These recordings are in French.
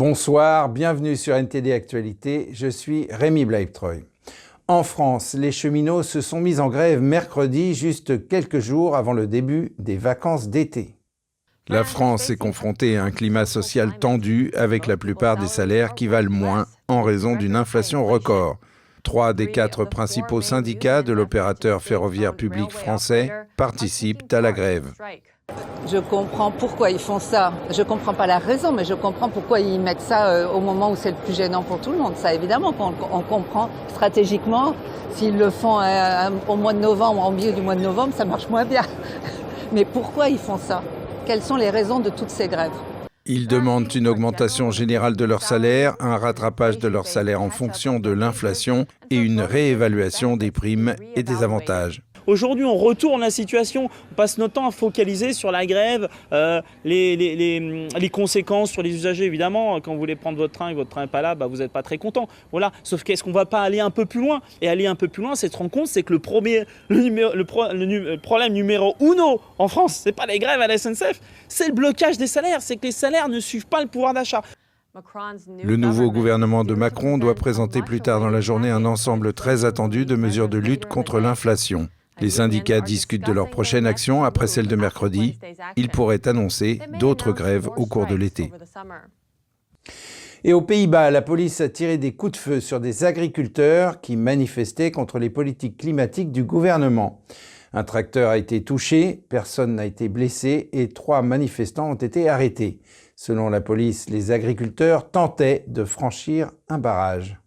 Bonsoir, bienvenue sur NTD Actualité, je suis Rémi Blaibtreuil. En France, les cheminots se sont mis en grève mercredi, juste quelques jours avant le début des vacances d'été. La France est confrontée à un climat social tendu avec la plupart des salaires qui valent moins en raison d'une inflation record. Trois des quatre principaux syndicats de l'opérateur ferroviaire public français participent à la grève. Je comprends pourquoi ils font ça. Je comprends pas la raison, mais je comprends pourquoi ils mettent ça euh, au moment où c'est le plus gênant pour tout le monde. Ça, évidemment, on, comprend stratégiquement. S'ils le font euh, au mois de novembre, en milieu du mois de novembre, ça marche moins bien. Mais pourquoi ils font ça? Quelles sont les raisons de toutes ces grèves? Ils demandent une augmentation générale de leur salaire, un rattrapage de leur salaire en fonction de l'inflation et une réévaluation des primes et des avantages. Aujourd'hui, on retourne la situation, on passe notre temps à focaliser sur la grève, euh, les, les, conséquences sur les usagers, évidemment. Quand vous voulez prendre votre train et votre train n'est pas là, bah, vous n'êtes pas très content. Voilà. Sauf qu'est-ce qu'on ne va pas aller un peu plus loin? Et aller un peu plus loin, c'est se rendre compte, c'est que le, premier, le, problème numéro uno en France, c'est pas les grèves à la SNCF, c'est le blocage des salaires. C'est que les salaires ne suivent pas le pouvoir d'achat. Le nouveau gouvernement de Macron doit présenter plus tard dans la journée un ensemble très attendu de mesures de lutte contre l'inflation. Les syndicats discutent de leur prochaine action après celle de mercredi. Ils pourraient annoncer d'autres grèves au cours de l'été. Et aux Pays-Bas, la police a tiré des coups de feu sur des agriculteurs qui manifestaient contre les politiques climatiques du gouvernement. Un tracteur a été touché, personne n'a été blessé et trois manifestants ont été arrêtés. Selon la police, les agriculteurs tentaient de franchir un barrage.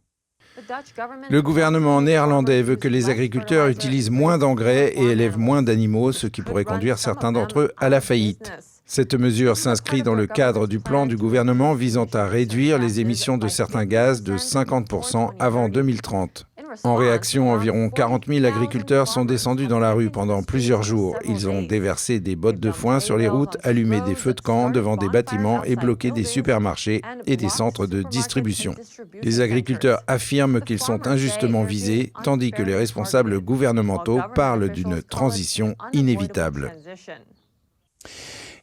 Le gouvernement néerlandais veut que les agriculteurs utilisent moins d'engrais et élèvent moins d'animaux, ce qui pourrait conduire certains d'entre eux à la faillite. Cette mesure s'inscrit dans le cadre du plan du gouvernement visant à réduire les émissions de certains gaz de 50% avant 2030. En réaction, environ 40 000 agriculteurs sont descendus dans la rue pendant plusieurs jours. Ils ont déversé des bottes de foin sur les routes, allumé des feux de camp devant des bâtiments et bloqué des supermarchés et des centres de distribution. Les agriculteurs affirment qu'ils sont injustement visés, tandis que les responsables gouvernementaux parlent d'une transition inévitable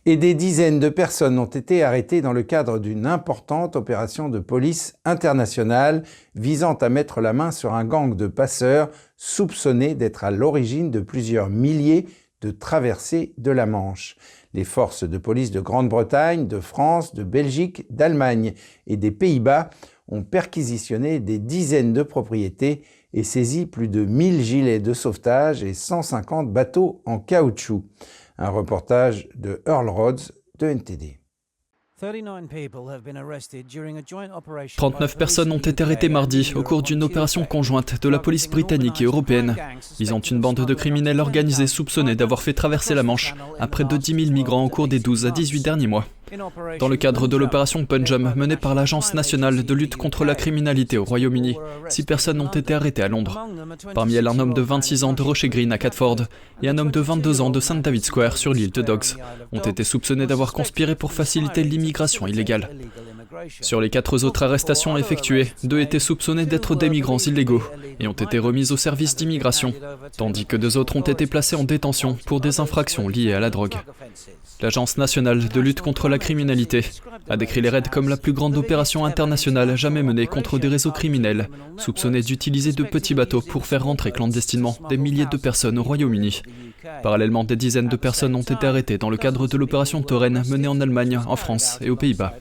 et des dizaines de personnes ont été arrêtées dans le cadre d'une importante opération de police internationale visant à mettre la main sur un gang de passeurs soupçonnés d'être à l'origine de plusieurs milliers de traversées de la Manche. Les forces de police de Grande-Bretagne, de France, de Belgique, d'Allemagne et des Pays-Bas ont perquisitionné des dizaines de propriétés et saisi plus de 1000 gilets de sauvetage et 150 bateaux en caoutchouc. Un reportage de Earl Rhodes de NTD. 39 personnes ont été arrêtées mardi au cours d'une opération conjointe de la police britannique et européenne, visant une bande de criminels organisés soupçonnés d'avoir fait traverser la Manche à près de 10 000 migrants au cours des 12 à 18 derniers mois. Dans le cadre de l'opération Punjab menée par l'Agence nationale de lutte contre la criminalité au Royaume-Uni, six personnes ont été arrêtées à Londres. Parmi elles, un homme de 26 ans de Rocher Green à Catford et un homme de 22 ans de St. David Square sur l'île de Dogs ont été soupçonnés d'avoir conspiré pour faciliter l'immigration illégale. Sur les quatre autres arrestations effectuées, deux étaient soupçonnés d'être des migrants illégaux et ont été remis au service d'immigration, tandis que deux autres ont été placés en détention pour des infractions liées à la drogue. L'Agence nationale de lutte contre la criminalité a décrit les raids comme la plus grande opération internationale jamais menée contre des réseaux criminels, soupçonnés d'utiliser de petits bateaux pour faire rentrer clandestinement des milliers de personnes au Royaume-Uni. Parallèlement, des dizaines de personnes ont été arrêtées dans le cadre de l'opération Toren menée en Allemagne, en France et aux Pays-Bas.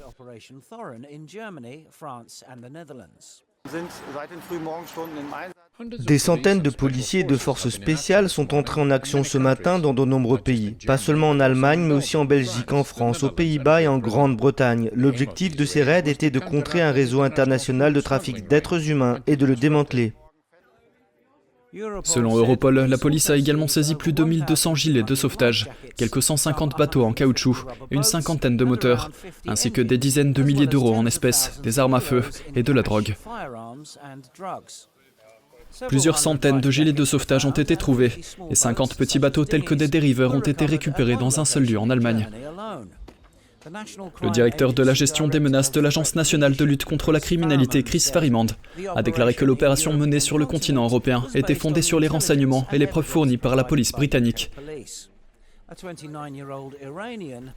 Des centaines de policiers et de forces spéciales sont entrés en action ce matin dans de nombreux pays, pas seulement en Allemagne, mais aussi en Belgique, en France, aux Pays-Bas et en Grande-Bretagne. L'objectif de ces raids était de contrer un réseau international de trafic d'êtres humains et de le démanteler. Selon Europol, la police a également saisi plus de 1200 gilets de sauvetage, quelques 150 bateaux en caoutchouc, une cinquantaine de moteurs, ainsi que des dizaines de milliers d'euros en espèces, des armes à feu et de la drogue. Plusieurs centaines de gilets de sauvetage ont été trouvés et 50 petits bateaux tels que des dériveurs ont été récupérés dans un seul lieu en Allemagne. Le directeur de la gestion des menaces de l'Agence nationale de lutte contre la criminalité, Chris Farimand, a déclaré que l'opération menée sur le continent européen était fondée sur les renseignements et les preuves fournies par la police britannique.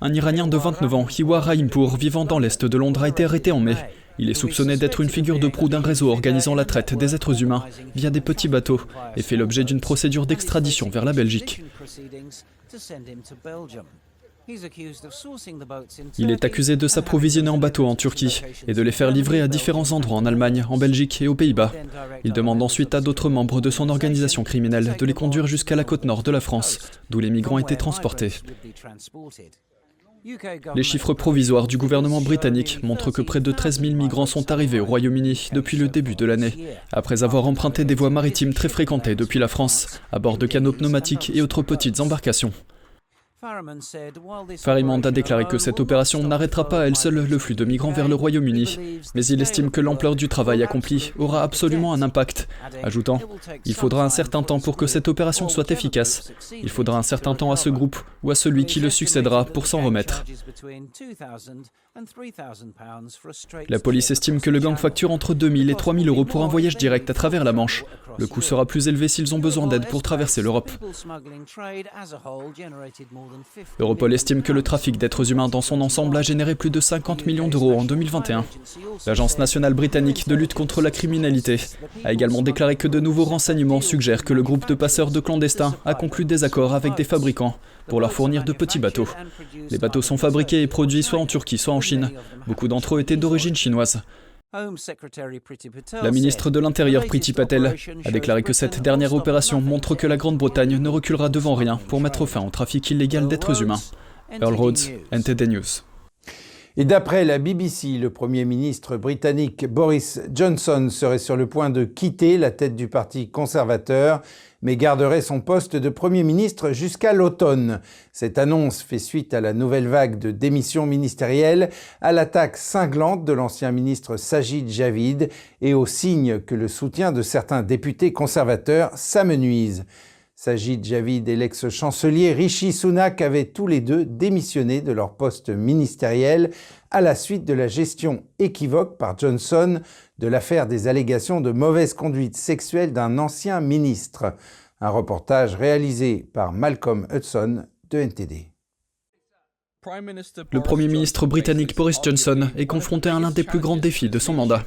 Un Iranien de 29 ans, Hiwa Rahimpour, vivant dans l'est de Londres, a été arrêté en mai. Il est soupçonné d'être une figure de proue d'un réseau organisant la traite des êtres humains via des petits bateaux et fait l'objet d'une procédure d'extradition vers la Belgique. Il est accusé de s'approvisionner en bateau en Turquie et de les faire livrer à différents endroits en Allemagne, en Belgique et aux Pays-Bas. Il demande ensuite à d'autres membres de son organisation criminelle de les conduire jusqu'à la côte nord de la France, d'où les migrants étaient transportés. Les chiffres provisoires du gouvernement britannique montrent que près de 13 000 migrants sont arrivés au Royaume-Uni depuis le début de l'année, après avoir emprunté des voies maritimes très fréquentées depuis la France, à bord de canots pneumatiques et autres petites embarcations. Farimand a déclaré que cette opération n'arrêtera pas à elle seule le flux de migrants vers le Royaume-Uni, mais il estime que l'ampleur du travail accompli aura absolument un impact, ajoutant Il faudra un certain temps pour que cette opération soit efficace. Il faudra un certain temps à ce groupe ou à celui qui le succédera pour s'en remettre. La police estime que le gang facture entre 2000 et 3000 euros pour un voyage direct à travers la Manche. Le coût sera plus élevé s'ils ont besoin d'aide pour traverser l'Europe. Europol estime que le trafic d'êtres humains dans son ensemble a généré plus de 50 millions d'euros en 2021. L'Agence nationale britannique de lutte contre la criminalité a également déclaré que de nouveaux renseignements suggèrent que le groupe de passeurs de clandestins a conclu des accords avec des fabricants pour leur fournir de petits bateaux. Les bateaux sont fabriqués et produits soit en Turquie, soit en Chine. Beaucoup d'entre eux étaient d'origine chinoise. La ministre de l'Intérieur, Priti Patel, a déclaré que cette dernière opération montre que la Grande-Bretagne ne reculera devant rien pour mettre fin au trafic illégal d'êtres humains. Earl Rhodes, NTD News. Et d'après la BBC, le Premier ministre britannique Boris Johnson serait sur le point de quitter la tête du Parti conservateur, mais garderait son poste de Premier ministre jusqu'à l'automne. Cette annonce fait suite à la nouvelle vague de démissions ministérielles, à l'attaque cinglante de l'ancien ministre Sajid Javid et au signe que le soutien de certains députés conservateurs s'amenuise. Sajid Javid et l'ex-chancelier Rishi Sunak avaient tous les deux démissionné de leur poste ministériel à la suite de la gestion équivoque par Johnson de l'affaire des allégations de mauvaise conduite sexuelle d'un ancien ministre. Un reportage réalisé par Malcolm Hudson de NTD. Le Premier ministre britannique Boris Johnson est confronté à l'un des plus grands défis de son mandat.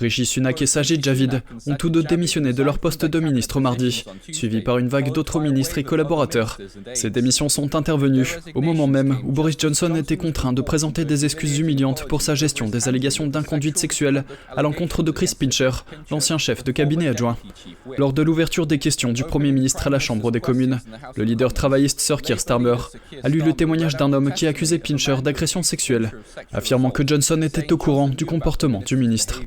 Rishi Sunak et Sajid Javid ont tous deux démissionné de leur poste de ministre mardi, suivis par une vague d'autres ministres et collaborateurs. Ces démissions sont intervenues au moment même où Boris Johnson était contraint de présenter des excuses humiliantes pour sa gestion des allégations d'inconduite sexuelle à l'encontre de Chris Pincher, l'ancien chef de cabinet adjoint. Lors de l'ouverture des questions du Premier ministre à la Chambre des communes, le leader travailliste Sir Keir Starmer a lu le témoignage d'un homme qui accusait Pincher d'agression sexuelle, affirmant que Johnson était au courant du comportement du ministre.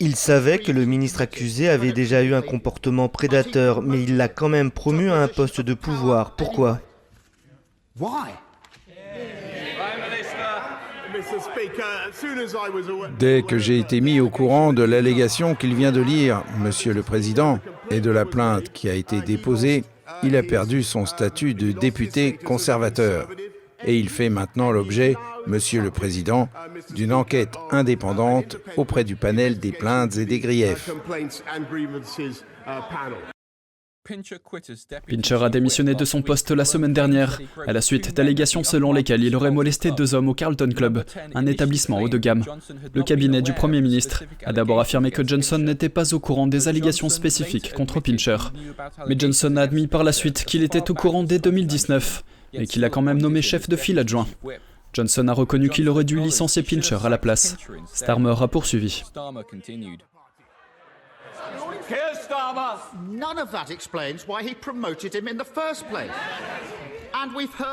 Il savait que le ministre accusé avait déjà eu un comportement prédateur, mais il l'a quand même promu à un poste de pouvoir. Pourquoi? Dès que j'ai été mis au courant de l'allégation qu'il vient de lire, Monsieur le Président, et de la plainte qui a été déposée, il a perdu son statut de député conservateur. Et il fait maintenant l'objet Monsieur le Président, d'une enquête indépendante auprès du panel des plaintes et des griefs. Pincher a démissionné de son poste la semaine dernière, à la suite d'allégations selon lesquelles il aurait molesté deux hommes au Carlton Club, un établissement haut de gamme. Le cabinet du Premier ministre a d'abord affirmé que Johnson n'était pas au courant des allégations spécifiques contre Pincher. Mais Johnson a admis par la suite qu'il était au courant dès 2019 et qu'il a quand même nommé chef de file adjoint. Johnson a reconnu qu'il aurait dû licencier Pincher à la place. Starmer a poursuivi.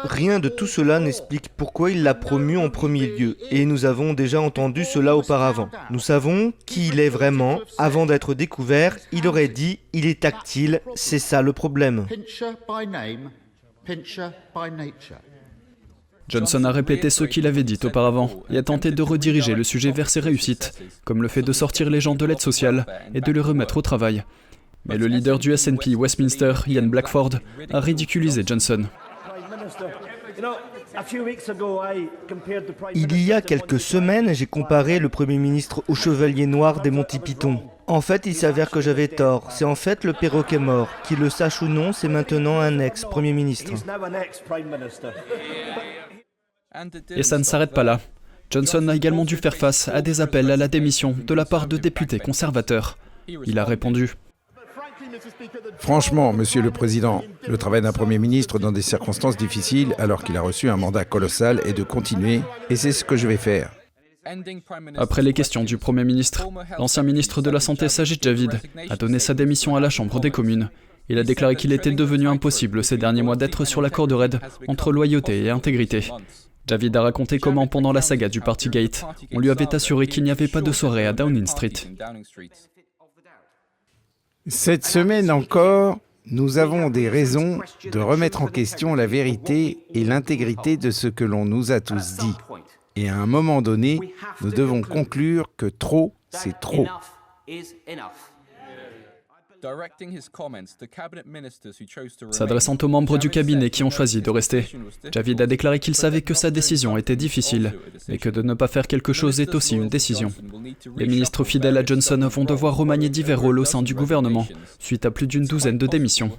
Rien de tout cela n'explique pourquoi il l'a promu en premier lieu, et nous avons déjà entendu cela auparavant. Nous savons qui il est vraiment. Avant d'être découvert, il aurait dit il est tactile, c'est ça le problème. Johnson a répété ce qu'il avait dit auparavant et a tenté de rediriger le sujet vers ses réussites, comme le fait de sortir les gens de l'aide sociale et de les remettre au travail. Mais le leader du SNP Westminster, Ian Blackford, a ridiculisé Johnson. Il y a quelques semaines, j'ai comparé le Premier ministre au chevalier noir des Monty Python. En fait, il s'avère que j'avais tort. C'est en fait le perroquet mort. Qu'il le sache ou non, c'est maintenant un ex-premier ministre. Et ça ne s'arrête pas là. Johnson a également dû faire face à des appels à la démission de la part de députés conservateurs. Il a répondu. Franchement, Monsieur le Président, le travail d'un Premier ministre dans des circonstances difficiles, alors qu'il a reçu un mandat colossal, est de continuer, et c'est ce que je vais faire. Après les questions du Premier ministre, l'ancien ministre de la Santé Sajid Javid a donné sa démission à la Chambre des communes. Il a déclaré qu'il était devenu impossible ces derniers mois d'être sur la corde raide entre loyauté et intégrité. Javid a raconté comment, pendant la saga du Partygate, on lui avait assuré qu'il n'y avait pas de soirée à Downing Street. Cette semaine encore, nous avons des raisons de remettre en question la vérité et l'intégrité de ce que l'on nous a tous dit. Et à un moment donné, nous devons conclure que trop, c'est trop. S'adressant aux membres du cabinet qui ont choisi de rester, Javid a déclaré qu'il savait que sa décision était difficile, mais que de ne pas faire quelque chose est aussi une décision. Les ministres fidèles à Johnson vont devoir remanier divers rôles au sein du gouvernement, suite à plus d'une douzaine de démissions.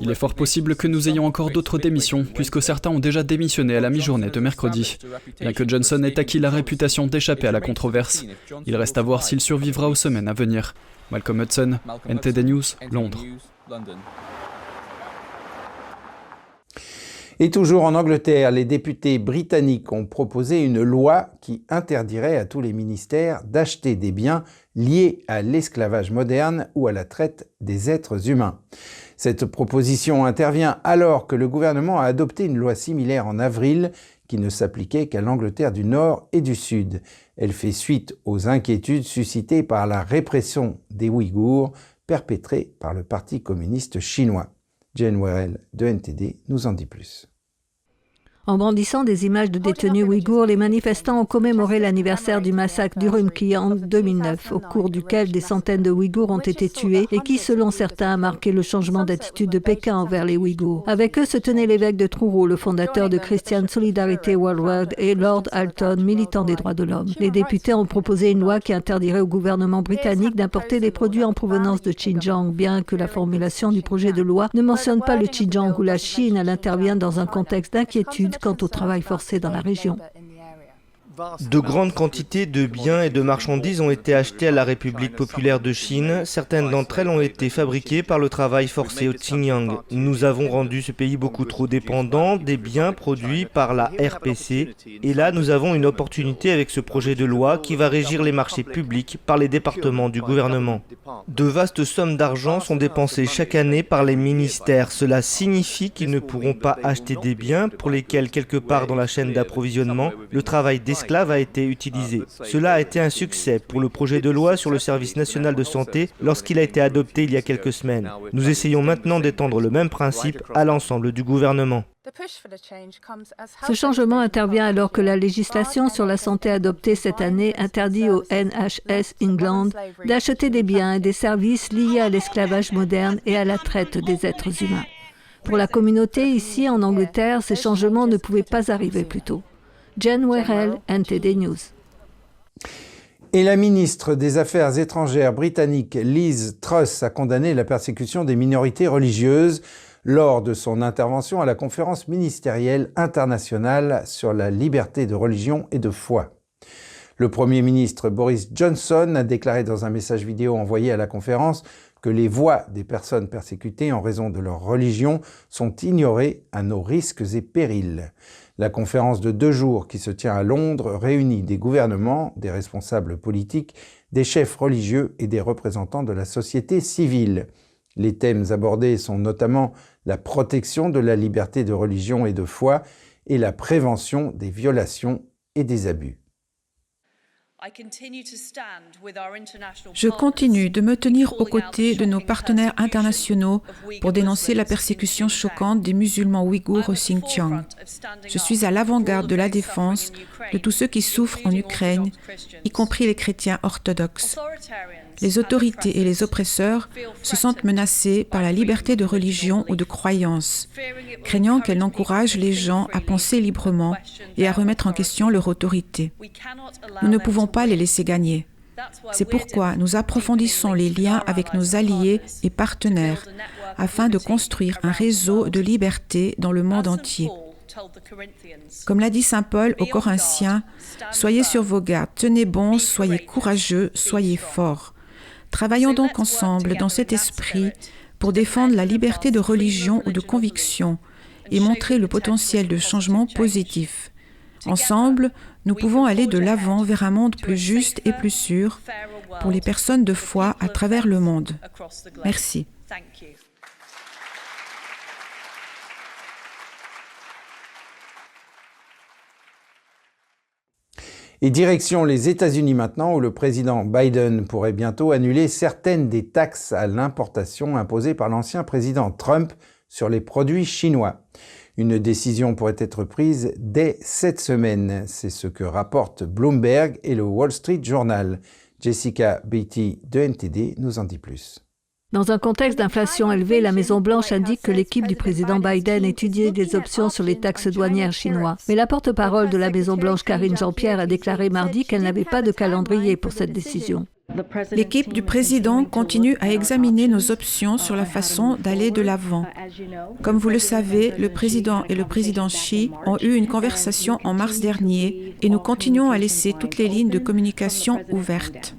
Il est fort possible que nous ayons encore d'autres démissions, puisque certains ont déjà démissionné à la mi-journée de mercredi. Bien que Johnson ait acquis la réputation d'échapper à la controverse, il reste à voir s'il survivra aux semaines à venir. Malcolm Hudson, NTD News, Londres. Et toujours en Angleterre, les députés britanniques ont proposé une loi qui interdirait à tous les ministères d'acheter des biens liés à l'esclavage moderne ou à la traite des êtres humains. Cette proposition intervient alors que le gouvernement a adopté une loi similaire en avril qui ne s'appliquait qu'à l'Angleterre du Nord et du Sud. Elle fait suite aux inquiétudes suscitées par la répression des Ouïghours perpétrée par le Parti communiste chinois. Jane Werrell de NTD nous en dit plus. En brandissant des images de détenus ouïghours, les manifestants ont commémoré l'anniversaire du massacre d'Urumqi en 2009, au cours duquel des centaines de Ouïghours ont été tués et qui, selon certains, a marqué le changement d'attitude de Pékin envers les Ouïghours. Avec eux se tenait l'évêque de Truro, le fondateur de Christian Solidarity Worldwide et Lord Alton, militant des droits de l'homme. Les députés ont proposé une loi qui interdirait au gouvernement britannique d'importer des produits en provenance de Xinjiang, bien que la formulation du projet de loi ne mentionne pas le Xinjiang ou la Chine, elle intervient dans un contexte d'inquiétude quant au travail forcé dans la région. De grandes quantités de biens et de marchandises ont été achetés à la République populaire de Chine. Certaines d'entre elles ont été fabriquées par le travail forcé au Xinjiang. Nous avons rendu ce pays beaucoup trop dépendant des biens produits par la RPC. Et là, nous avons une opportunité avec ce projet de loi qui va régir les marchés publics par les départements du gouvernement. De vastes sommes d'argent sont dépensées chaque année par les ministères. Cela signifie qu'ils ne pourront pas acheter des biens pour lesquels, quelque part dans la chaîne d'approvisionnement, le travail d'esclaves a été utilisé. Cela a été un succès pour le projet de loi sur le service national de santé lorsqu'il a été adopté il y a quelques semaines. Nous essayons maintenant d'étendre le même principe à l'ensemble du gouvernement. Ce changement intervient alors que la législation sur la santé adoptée cette année interdit au NHS England d'acheter des biens et des services liés à l'esclavage moderne et à la traite des êtres humains. Pour la communauté ici en Angleterre, ces changements ne pouvaient pas arriver plus tôt. Jen Werrell, NTD News. Et la ministre des Affaires étrangères britannique Liz Truss a condamné la persécution des minorités religieuses lors de son intervention à la conférence ministérielle internationale sur la liberté de religion et de foi. Le Premier ministre Boris Johnson a déclaré dans un message vidéo envoyé à la conférence que les voix des personnes persécutées en raison de leur religion sont ignorées à nos risques et périls. La conférence de deux jours qui se tient à Londres réunit des gouvernements, des responsables politiques, des chefs religieux et des représentants de la société civile. Les thèmes abordés sont notamment la protection de la liberté de religion et de foi et la prévention des violations et des abus. Je continue de me tenir aux côtés de nos partenaires internationaux pour dénoncer la persécution choquante des musulmans ouïghours au Xinjiang. Je suis à l'avant-garde de la défense de tous ceux qui souffrent en Ukraine, y compris les chrétiens orthodoxes. Les autorités et les oppresseurs se sentent menacés par la liberté de religion ou de croyance, craignant qu'elle n'encourage les gens à penser librement et à remettre en question leur autorité. Nous ne pouvons pas les laisser gagner. C'est pourquoi nous approfondissons les liens avec nos alliés et partenaires afin de construire un réseau de liberté dans le monde entier. Comme l'a dit Saint Paul aux Corinthiens, soyez sur vos gardes, tenez bon, soyez courageux, soyez forts. Travaillons donc ensemble dans cet esprit pour défendre la liberté de religion ou de conviction et montrer le potentiel de changement positif. Ensemble, nous pouvons aller de l'avant vers un monde plus juste et plus sûr pour les personnes de foi à travers le monde. Merci. Et direction les États-Unis maintenant, où le président Biden pourrait bientôt annuler certaines des taxes à l'importation imposées par l'ancien président Trump sur les produits chinois. Une décision pourrait être prise dès cette semaine. C'est ce que rapportent Bloomberg et le Wall Street Journal. Jessica Beatty de NTD nous en dit plus. Dans un contexte d'inflation élevée, la Maison-Blanche indique que l'équipe du président Biden étudie des options sur les taxes douanières chinoises. Mais la porte-parole de la Maison-Blanche, Karine Jean-Pierre, a déclaré mardi qu'elle n'avait pas de calendrier pour cette décision. L'équipe du président continue à examiner nos options sur la façon d'aller de l'avant. Comme vous le savez, le président et le président Xi ont eu une conversation en mars dernier et nous continuons à laisser toutes les lignes de communication ouvertes.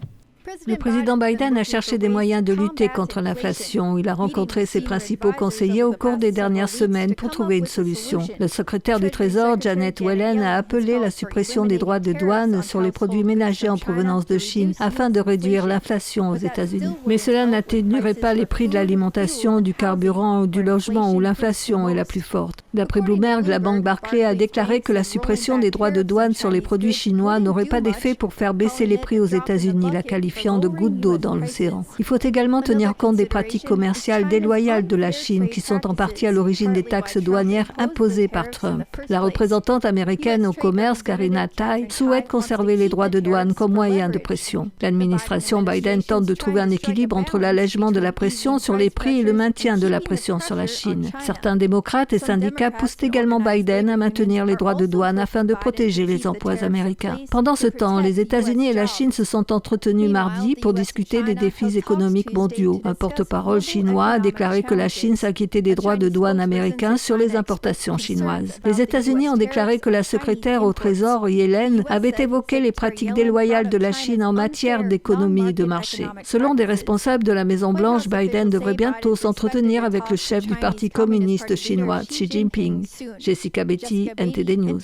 Le président Biden a cherché des moyens de lutter contre l'inflation. Il a rencontré ses principaux conseillers au cours des dernières semaines pour trouver une solution. Le secrétaire du Trésor, Janet Yellen, a appelé la suppression des droits de douane sur les produits ménagers en provenance de Chine afin de réduire l'inflation aux États-Unis. Mais cela n'atténuerait pas les prix de l'alimentation, du carburant ou du logement où l'inflation est la plus forte. D'après Bloomberg, la banque Barclay a déclaré que la suppression des droits de douane sur les produits chinois n'aurait pas d'effet pour faire baisser les prix aux États-Unis, de goutte d'eau dans l'océan. Il faut également tenir compte des pratiques commerciales déloyales de la Chine qui sont en partie à l'origine des taxes douanières imposées par Trump. La représentante américaine au commerce, Karina Tai, souhaite conserver les droits de douane comme moyen de pression. L'administration Biden tente de trouver un équilibre entre l'allègement de la pression sur les prix et le maintien de la pression sur la Chine. Certains démocrates et syndicats poussent également Biden à maintenir les droits de douane afin de protéger les emplois américains. Pendant ce temps, les États-Unis et la Chine se sont entretenus mardi pour discuter des défis économiques mondiaux. Un porte-parole chinois a déclaré que la Chine s'inquiétait des droits de douane américains sur les importations chinoises. Les États-Unis ont déclaré que la secrétaire au Trésor, Yellen, avait évoqué les pratiques déloyales de la Chine en matière d'économie de marché. Selon des responsables de la Maison-Blanche, Biden devrait bientôt s'entretenir avec le chef du Parti communiste chinois, Xi Jinping. Jessica Betty, NTD News.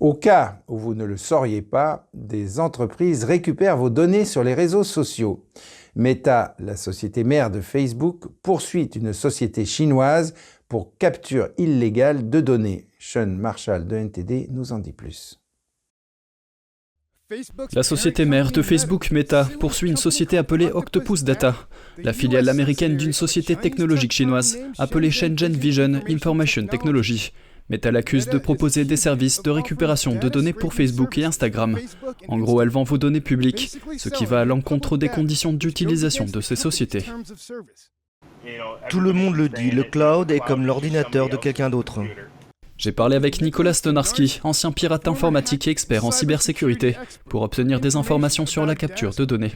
Au cas où vous ne le sauriez pas, des entreprises récupèrent vos données sur les réseaux sociaux. Meta, la société mère de Facebook, poursuit une société chinoise pour capture illégale de données. Sean Marshall de NTD nous en dit plus. La société mère de Facebook, Meta, poursuit une société appelée Octopus Data, la filiale américaine d'une société technologique chinoise appelée Shenzhen Vision Information Technology. Meta l'accuse de proposer des services de récupération de données pour Facebook et Instagram. En gros, elle vend vos données publiques, ce qui va à l'encontre des conditions d'utilisation de ces sociétés. Tout le monde le dit, le cloud est comme l'ordinateur de quelqu'un d'autre. J'ai parlé avec Nicolas Stonarski, ancien pirate informatique et expert en cybersécurité, pour obtenir des informations sur la capture de données.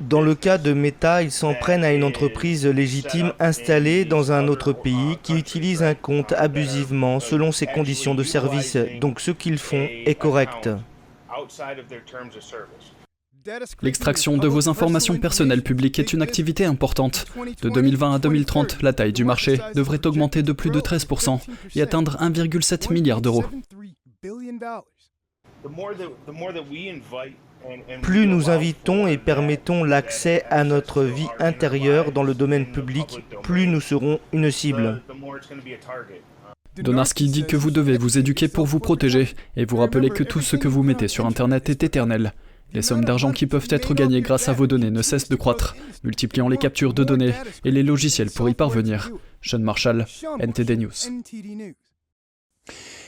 Dans le cas de Meta, ils s'en prennent à une entreprise légitime installée dans un autre pays qui utilise un compte abusivement selon ses conditions de service. Donc ce qu'ils font est correct. L'extraction de vos informations personnelles publiques est une activité importante. De 2020 à 2030, la taille du marché devrait augmenter de plus de 13% et atteindre 1,7 milliard d'euros. Plus nous invitons et permettons l'accès à notre vie intérieure dans le domaine public, plus nous serons une cible. Donarski dit que vous devez vous éduquer pour vous protéger et vous rappeler que tout ce que vous mettez sur Internet est éternel. Les sommes d'argent qui peuvent être gagnées grâce à vos données ne cessent de croître, multipliant les captures de données et les logiciels pour y parvenir. Sean Marshall, NTD News.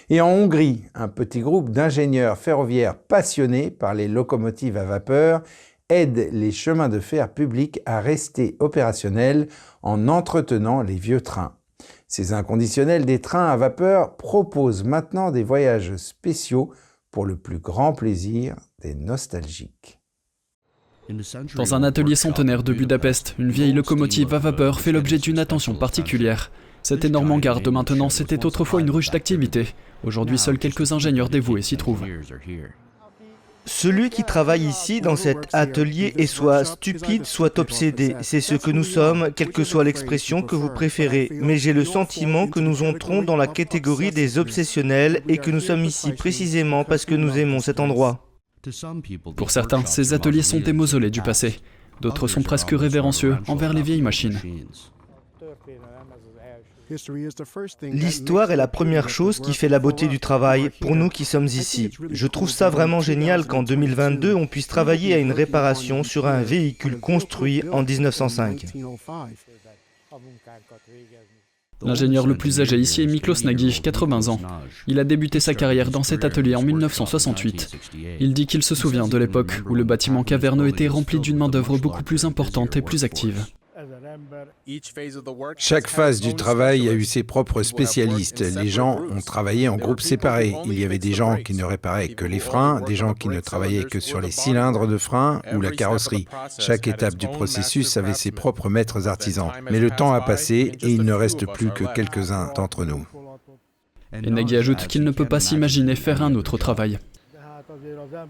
Et en Hongrie, un petit groupe d'ingénieurs ferroviaires passionnés par les locomotives à vapeur aide les chemins de fer publics à rester opérationnels en entretenant les vieux trains. Ces inconditionnels des trains à vapeur proposent maintenant des voyages spéciaux pour le plus grand plaisir des nostalgiques. Dans un atelier centenaire de Budapest, une vieille locomotive à vapeur fait l'objet d'une attention particulière. Cette énorme hangar de maintenance était autrefois une ruche d'activité. Aujourd'hui, seuls quelques ingénieurs dévoués s'y trouvent. Celui qui travaille ici, dans cet atelier, est soit stupide, soit obsédé. C'est ce que nous sommes, quelle que soit l'expression que vous préférez. Mais j'ai le sentiment que nous entrons dans la catégorie des obsessionnels et que nous sommes ici précisément parce que nous aimons cet endroit. Pour certains, ces ateliers sont des mausolées du passé. D'autres sont presque révérencieux envers les vieilles machines. L'histoire est la première chose qui fait la beauté du travail pour nous qui sommes ici. Je trouve ça vraiment génial qu'en 2022, on puisse travailler à une réparation sur un véhicule construit en 1905. L'ingénieur le plus âgé ici est Miklos Nagy, 80 ans. Il a débuté sa carrière dans cet atelier en 1968. Il dit qu'il se souvient de l'époque où le bâtiment caverneux était rempli d'une main-d'œuvre beaucoup plus importante et plus active. Chaque phase du travail a eu ses propres spécialistes. Les gens ont travaillé en groupes séparés. Il y avait des gens qui ne réparaient que les freins, des gens qui ne travaillaient que sur les cylindres de frein ou la carrosserie. Chaque étape du processus avait ses propres maîtres artisans. Mais le temps a passé et il ne reste plus que quelques-uns d'entre nous. Et Nagui ajoute qu'il ne peut pas s'imaginer faire un autre travail.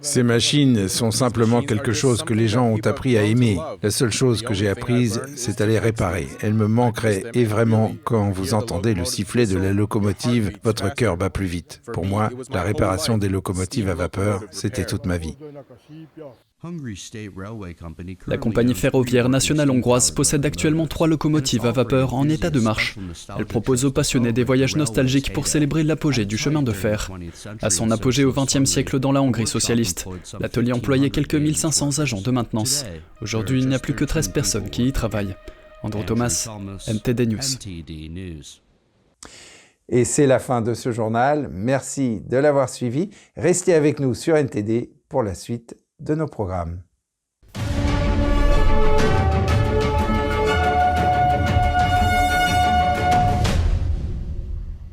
Ces machines sont simplement quelque chose que les gens ont appris à aimer. La seule chose que j'ai apprise, c'est à les réparer. Elles me manqueraient et vraiment, quand vous entendez le sifflet de la locomotive, votre cœur bat plus vite. Pour moi, la réparation des locomotives à vapeur, c'était toute ma vie. La compagnie ferroviaire nationale hongroise possède actuellement trois locomotives à vapeur en état de marche. Elle propose aux passionnés des voyages nostalgiques pour célébrer l'apogée du chemin de fer. À son apogée au XXe siècle dans la Hongrie socialiste, l'atelier employait quelques 1500 agents de maintenance. Aujourd'hui, il n'y a plus que 13 personnes qui y travaillent. Andrew Thomas, NTD News. Et c'est la fin de ce journal. Merci de l'avoir suivi. Restez avec nous sur NTD pour la suite de nos programmes.